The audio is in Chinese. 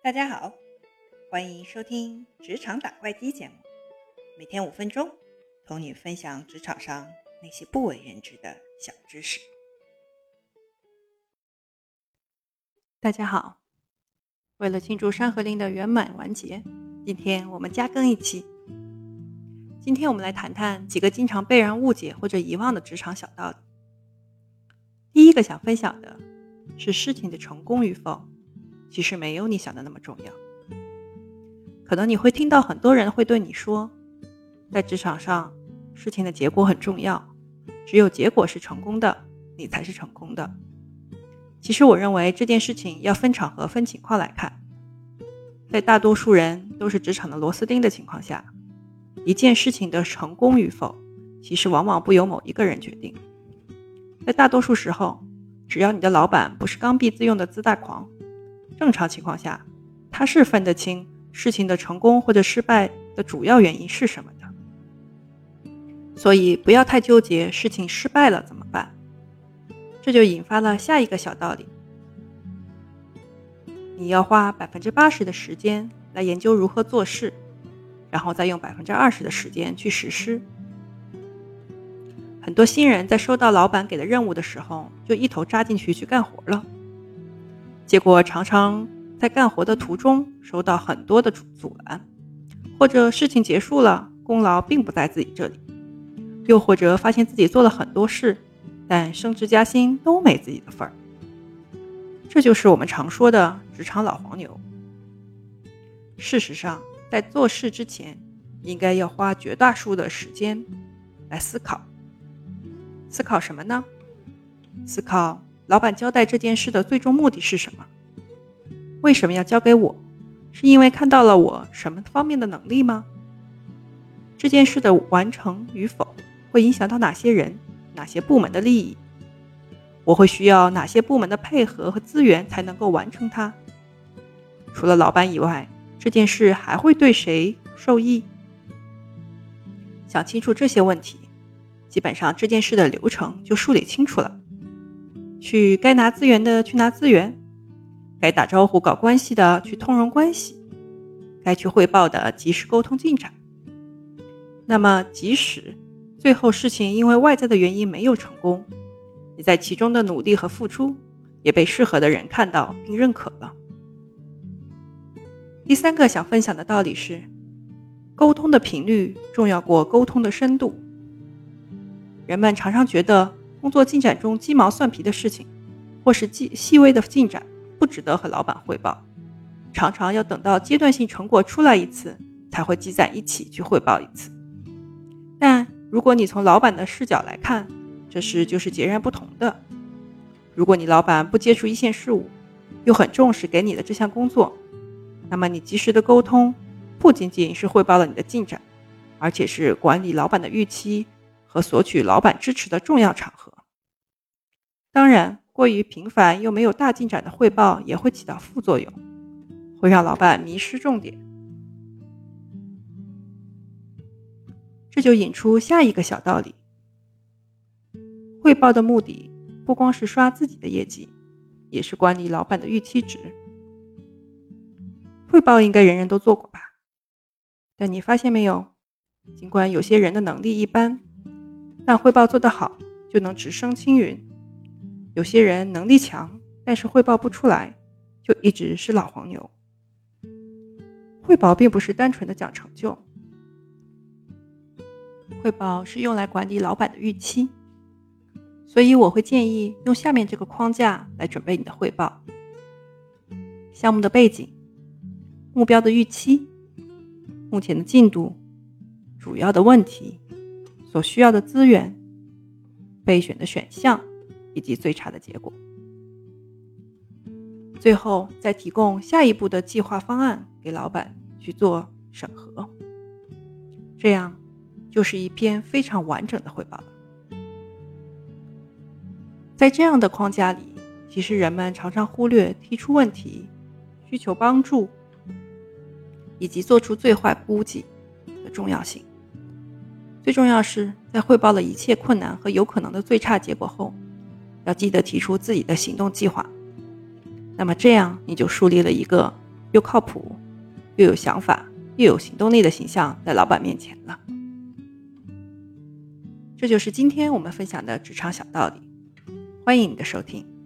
大家好，欢迎收听《职场打怪机》节目，每天五分钟，同你分享职场上那些不为人知的小知识。大家好，为了庆祝《山河令》的圆满完结，今天我们加更一期。今天我们来谈谈几个经常被人误解或者遗忘的职场小道理。第一个想分享的是事情的成功与否。其实没有你想的那么重要。可能你会听到很多人会对你说，在职场上，事情的结果很重要，只有结果是成功的，你才是成功的。其实我认为这件事情要分场合、分情况来看。在大多数人都是职场的螺丝钉的情况下，一件事情的成功与否，其实往往不由某一个人决定。在大多数时候，只要你的老板不是刚愎自用的自大狂。正常情况下，他是分得清事情的成功或者失败的主要原因是什么的，所以不要太纠结事情失败了怎么办。这就引发了下一个小道理：你要花百分之八十的时间来研究如何做事，然后再用百分之二十的时间去实施。很多新人在收到老板给的任务的时候，就一头扎进去去干活了。结果常常在干活的途中收到很多的阻阻拦，或者事情结束了，功劳并不在自己这里，又或者发现自己做了很多事，但升职加薪都没自己的份儿。这就是我们常说的职场老黄牛。事实上，在做事之前，应该要花绝大数的时间来思考。思考什么呢？思考。老板交代这件事的最终目的是什么？为什么要交给我？是因为看到了我什么方面的能力吗？这件事的完成与否会影响到哪些人、哪些部门的利益？我会需要哪些部门的配合和资源才能够完成它？除了老板以外，这件事还会对谁受益？想清楚这些问题，基本上这件事的流程就梳理清楚了。去该拿资源的去拿资源，该打招呼搞关系的去通融关系，该去汇报的及时沟通进展。那么，即使最后事情因为外在的原因没有成功，你在其中的努力和付出也被适合的人看到并认可了。第三个想分享的道理是，沟通的频率重要过沟通的深度。人们常常觉得。工作进展中鸡毛蒜皮的事情，或是细细微的进展，不值得和老板汇报。常常要等到阶段性成果出来一次，才会积攒一起去汇报一次。但如果你从老板的视角来看，这事就是截然不同的。如果你老板不接触一线事务，又很重视给你的这项工作，那么你及时的沟通，不仅仅是汇报了你的进展，而且是管理老板的预期。和索取老板支持的重要场合。当然，过于频繁又没有大进展的汇报也会起到副作用，会让老板迷失重点。这就引出下一个小道理：汇报的目的不光是刷自己的业绩，也是管理老板的预期值。汇报应该人人都做过吧？但你发现没有？尽管有些人的能力一般。但汇报做得好，就能直升青云。有些人能力强，但是汇报不出来，就一直是老黄牛。汇报并不是单纯的讲成就，汇报是用来管理老板的预期。所以我会建议用下面这个框架来准备你的汇报：项目的背景、目标的预期、目前的进度、主要的问题。所需要的资源、备选的选项以及最差的结果，最后再提供下一步的计划方案给老板去做审核，这样就是一篇非常完整的汇报了。在这样的框架里，其实人们常常忽略提出问题、需求帮助以及做出最坏估计的重要性。最重要是在汇报了一切困难和有可能的最差结果后要记得提出自己的行动计划。那么这样你就树立了一个又靠谱又有想法又有行动力的形象在老板面前了。这就是今天我们分享的职场小道理。欢迎你的收听。